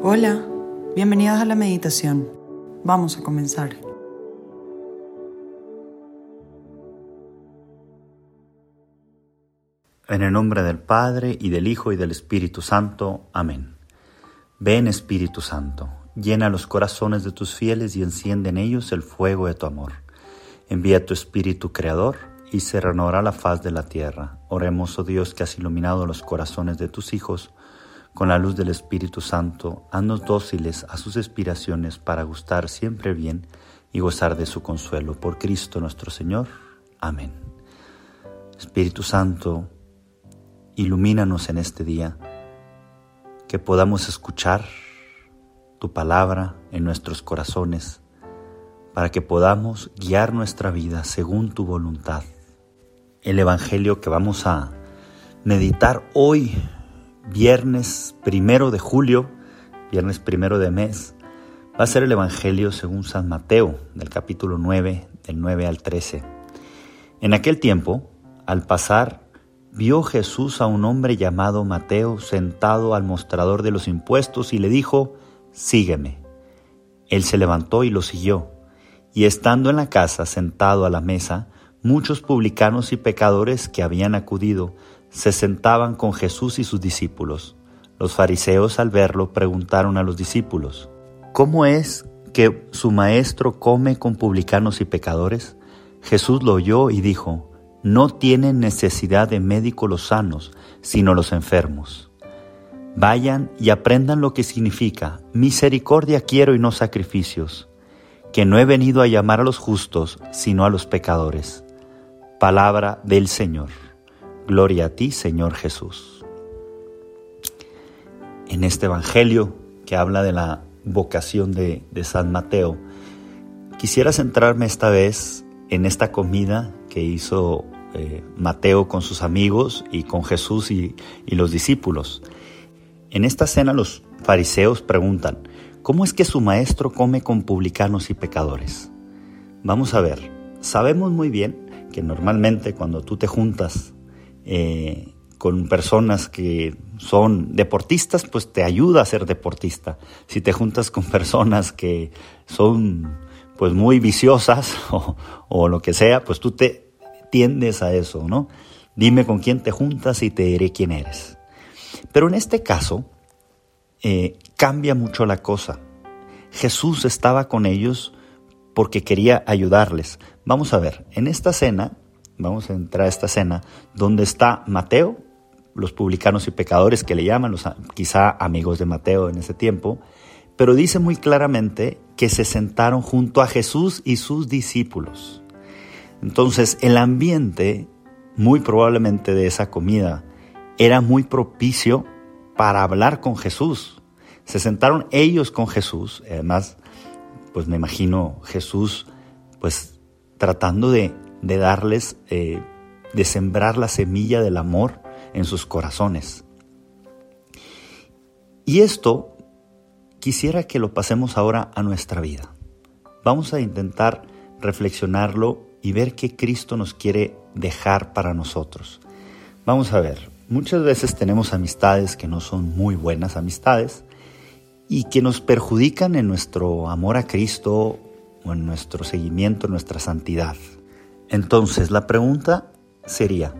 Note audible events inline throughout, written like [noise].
Hola, bienvenidos a la meditación. Vamos a comenzar. En el nombre del Padre y del Hijo y del Espíritu Santo. Amén. Ven Espíritu Santo, llena los corazones de tus fieles y enciende en ellos el fuego de tu amor. Envía tu Espíritu Creador y se renovará la faz de la tierra. Oremos, oh Dios, que has iluminado los corazones de tus hijos con la luz del Espíritu Santo, haznos dóciles a sus inspiraciones para gustar siempre bien y gozar de su consuelo. Por Cristo nuestro Señor. Amén. Espíritu Santo, ilumínanos en este día, que podamos escuchar tu palabra en nuestros corazones, para que podamos guiar nuestra vida según tu voluntad. El Evangelio que vamos a meditar hoy viernes primero de julio, viernes primero de mes, va a ser el Evangelio según San Mateo, del capítulo 9, del 9 al 13. En aquel tiempo, al pasar, vio Jesús a un hombre llamado Mateo sentado al mostrador de los impuestos y le dijo, Sígueme. Él se levantó y lo siguió, y estando en la casa sentado a la mesa, muchos publicanos y pecadores que habían acudido se sentaban con Jesús y sus discípulos. Los fariseos al verlo preguntaron a los discípulos, ¿cómo es que su maestro come con publicanos y pecadores? Jesús lo oyó y dijo, no tienen necesidad de médicos los sanos, sino los enfermos. Vayan y aprendan lo que significa, misericordia quiero y no sacrificios, que no he venido a llamar a los justos, sino a los pecadores. Palabra del Señor. Gloria a ti, Señor Jesús. En este Evangelio que habla de la vocación de, San Mateo, quisiera centrarme esta vez en esta comida que hizo eh, Mateo con sus amigos y con Jesús y, y los discípulos. En esta cena los fariseos preguntan, ¿cómo es que su maestro come con publicanos y pecadores? Vamos a ver, sabemos muy bien que normalmente cuando tú te juntas eh, con personas que son deportistas, pues te ayuda a ser deportista. Si te juntas con [laughs] personas que son pues muy viciosas [laughs] o, lo que sea, pues tú te tiendes a eso, ¿no? Dime con quién te juntas y te diré quién eres. Pero en este caso eh, cambia mucho la cosa. Jesús estaba con ellos porque quería ayudarles. Vamos a ver, en esta cena vamos a entrar a esta escena, donde está Mateo, los publicanos y pecadores que le llaman, los quizá amigos de Mateo en ese tiempo, pero dice muy claramente que se sentaron junto a Jesús y sus discípulos. Entonces el ambiente, muy probablemente de esa comida, era muy propicio para hablar con Jesús. Se sentaron ellos con Jesús, además, pues me imagino Jesús, pues tratando de de darles, eh, de sembrar la semilla del amor en sus corazones. Y esto quisiera que lo pasemos ahora a nuestra vida. Vamos a intentar reflexionarlo y ver qué Cristo nos quiere dejar para nosotros. Vamos a ver, muchas veces tenemos amistades que no son muy buenas amistades y que nos perjudican en nuestro amor a Cristo o en nuestro seguimiento, en nuestra santidad. Entonces, la pregunta sería,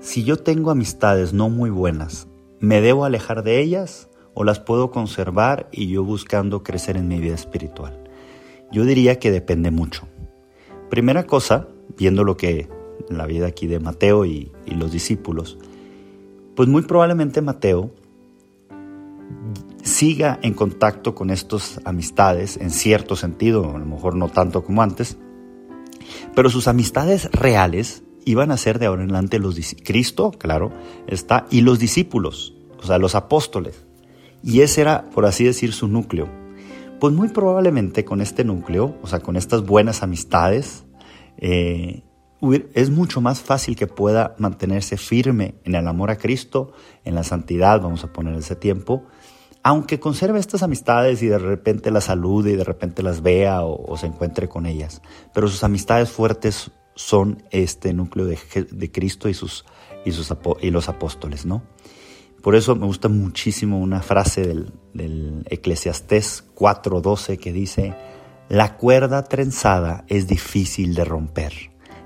si yo tengo amistades no muy buenas, ¿me debo alejar de ellas o las puedo conservar y yo buscando crecer en mi vida espiritual? Yo diría que depende mucho. Primera cosa, viendo lo que la vida aquí de Mateo y, y los discípulos, pues muy probablemente Mateo siga en contacto con estas amistades en cierto sentido, a lo mejor no tanto como antes, pero sus amistades reales iban a ser de ahora en adelante los Cristo, claro, está, y los discípulos, o sea, los apóstoles. Y ese era, por así decir, su núcleo. Pues muy probablemente con este núcleo, o sea, con estas buenas amistades, eh, es mucho más fácil que pueda mantenerse firme en el amor a Cristo, en la santidad, vamos a poner ese tiempo, aunque conserve estas amistades y de repente las salude y de repente las vea o, se encuentre con ellas, pero sus amistades fuertes son este núcleo de, Cristo y, sus, y, sus, y los apóstoles, ¿no? Por eso me gusta muchísimo una frase del, del Eclesiastés 4:12 que dice, la cuerda trenzada es difícil de romper.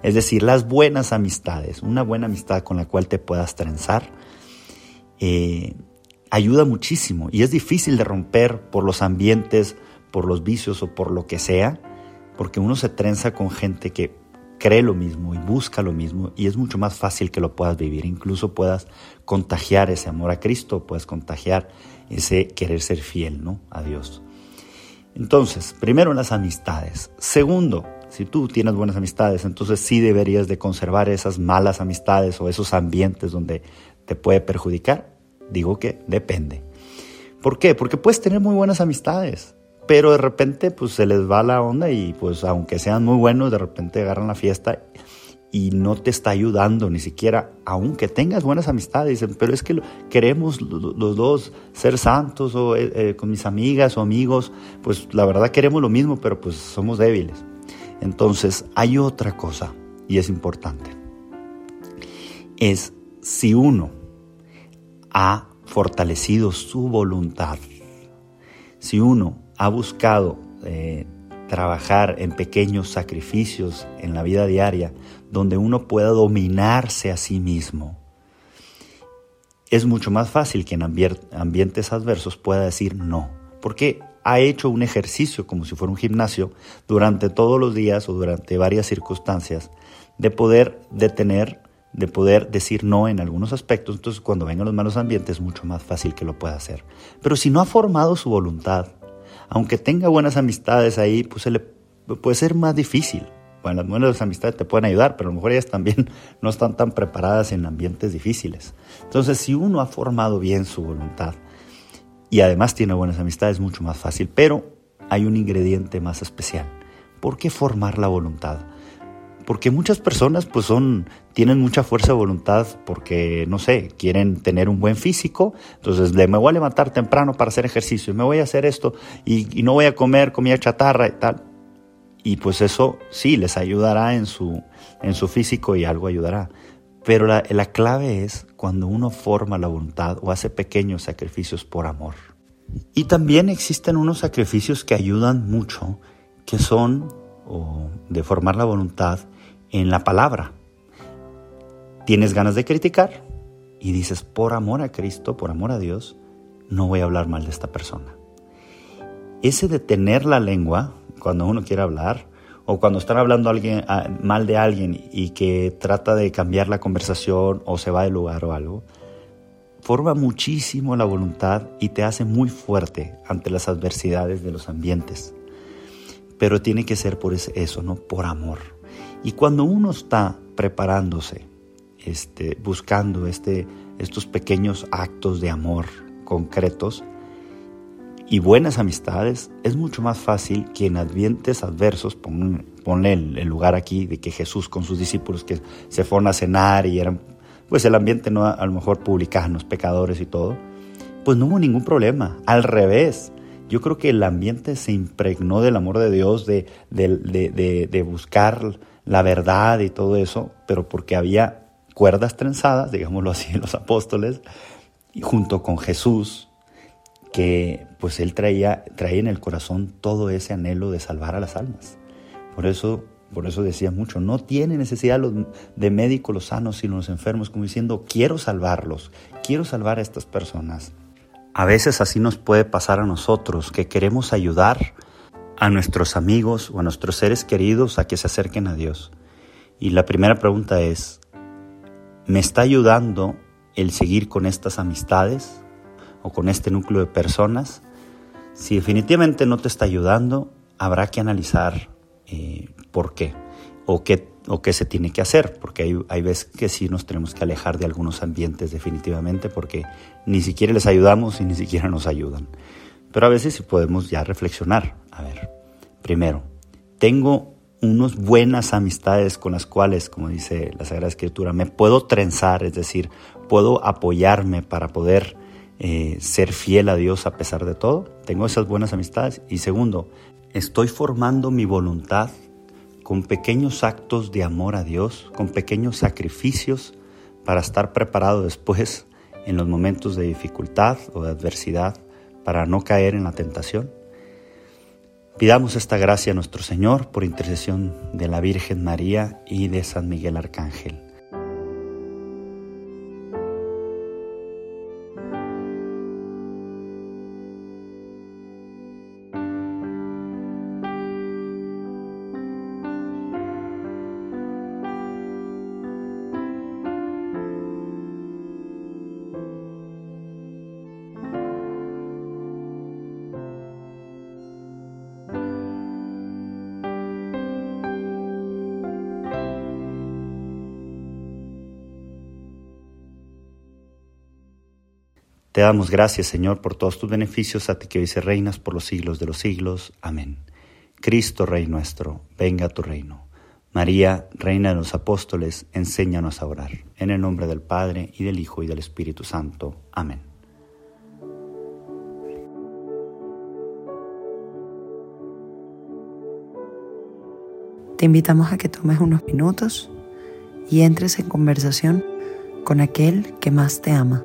Es decir, las buenas amistades, una buena amistad con la cual te puedas trenzar, eh, ayuda muchísimo y es difícil de romper por los ambientes, por los vicios o por lo que sea, porque uno se trenza con gente que cree lo mismo y busca lo mismo y es mucho más fácil que lo puedas vivir, incluso puedas contagiar ese amor a Cristo, puedes contagiar ese querer ser fiel ¿no? a Dios. Entonces, primero las amistades. Segundo, si tú tienes buenas amistades, entonces sí deberías de conservar esas malas amistades o esos ambientes donde te puede perjudicar. Digo que depende. ¿Por qué? Porque puedes tener muy buenas amistades, pero de repente pues se les va la onda y pues aunque sean muy buenos, de repente agarran la fiesta y no te está ayudando ni siquiera, aunque tengas buenas amistades, dicen, pero es que queremos los dos ser santos o eh, eh, con mis amigas o amigos, pues la verdad queremos lo mismo, pero pues somos débiles. Entonces hay otra cosa y es importante. Es si uno ha fortalecido su voluntad, si uno ha buscado eh, trabajar en pequeños sacrificios en la vida diaria, donde uno pueda dominarse a sí mismo, es mucho más fácil que en ambientes adversos pueda decir no, porque ha hecho un ejercicio como si fuera un gimnasio durante todos los días o durante varias circunstancias de poder detener, de poder decir no en algunos aspectos, entonces cuando vengan los malos ambientes es mucho más fácil que lo pueda hacer. Pero si no ha formado su voluntad, aunque tenga buenas amistades ahí, pues le puede ser más difícil. Bueno, las buenas amistades te pueden ayudar, pero a lo mejor ellas también [laughs] no están tan preparadas en ambientes difíciles. Entonces, si uno ha formado bien su voluntad y además tiene buenas amistades, es mucho más fácil. Pero hay un ingrediente más especial. ¿Por qué formar la voluntad? Porque muchas personas pues son, tienen mucha fuerza de voluntad porque, no sé, quieren tener un buen físico, entonces me voy a levantar temprano para hacer ejercicio, me voy a hacer esto y, no voy a comer comida chatarra y tal. Y pues eso sí les ayudará en su, en su físico y algo ayudará. Pero la, la clave es cuando uno forma la voluntad o hace pequeños sacrificios por amor. Y también existen unos sacrificios que ayudan mucho, que son o de formar la voluntad en la palabra. Tienes ganas de criticar y dices, por amor a Cristo, por amor a Dios, no voy a hablar mal de esta persona. Ese de tener la lengua, cuando uno quiere hablar, o cuando están hablando ah, mal de alguien y que trata de cambiar la conversación o se va del lugar o algo, forma muchísimo la voluntad y te hace muy fuerte ante las adversidades de los ambientes. Pero tiene que ser por eso, ¿no? Por amor. Y cuando uno está preparándose, este, buscando este, estos pequeños actos de amor concretos y buenas amistades, es mucho más fácil que en ambientes adversos, ponle el, lugar aquí de que Jesús con sus discípulos que se fueron a cenar y eran, pues el ambiente no a lo mejor publicanos, pecadores y todo, pues no hubo ningún problema, al revés, yo creo que el ambiente se impregnó del amor de Dios, de, de, de buscar la verdad y todo eso, pero porque había cuerdas trenzadas, digámoslo así, en los apóstoles, y junto con Jesús, que pues él traía, traía en el corazón todo ese anhelo de salvar a las almas. Por eso, por eso decía mucho, no tiene necesidad de médicos los sanos, sino los enfermos, como diciendo, quiero salvarlos, quiero salvar a estas personas. A veces así nos puede pasar a nosotros, que queremos ayudar, a nuestros amigos o a nuestros seres queridos a que se acerquen a Dios. Y la primera pregunta es, ¿me está ayudando el seguir con estas amistades o con este núcleo de personas? Si definitivamente no te está ayudando, habrá que analizar eh, por qué o qué o qué se tiene que hacer, porque hay, hay veces que sí nos tenemos que alejar de algunos ambientes definitivamente porque ni siquiera les ayudamos y ni siquiera nos ayudan. Pero a veces sí podemos ya reflexionar. A ver, primero, tengo unas buenas amistades con las cuales, como dice la Sagrada Escritura, me puedo trenzar, es decir, puedo apoyarme para poder eh, ser fiel a Dios a pesar de todo. Tengo esas buenas amistades. Y segundo, estoy formando mi voluntad con pequeños actos de amor a Dios, con pequeños sacrificios para estar preparado después en los momentos de dificultad o de adversidad para no caer en la tentación. Pidamos esta gracia a nuestro Señor por intercesión de la Virgen María y de San Miguel Arcángel. Te damos gracias, Señor, por todos tus beneficios, a ti que hoy se reinas por los siglos de los siglos. Amén. Cristo, Rey nuestro, venga a tu reino. María, Reina de los Apóstoles, enséñanos a orar. En el nombre del Padre, y del Hijo, y del Espíritu Santo. Amén. Te invitamos a que tomes unos minutos y entres en conversación con aquel que más te ama.